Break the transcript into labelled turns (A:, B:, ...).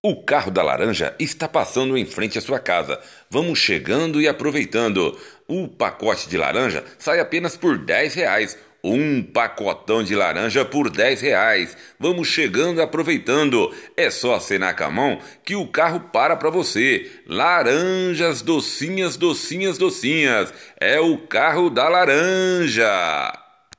A: O carro da laranja está passando em frente à sua casa. Vamos chegando e aproveitando. O pacote de laranja sai apenas por 10 reais. Um pacotão de laranja por 10 reais. Vamos chegando e aproveitando. É só acenar com a mão que o carro para para você. Laranjas docinhas, docinhas, docinhas. É o carro da laranja.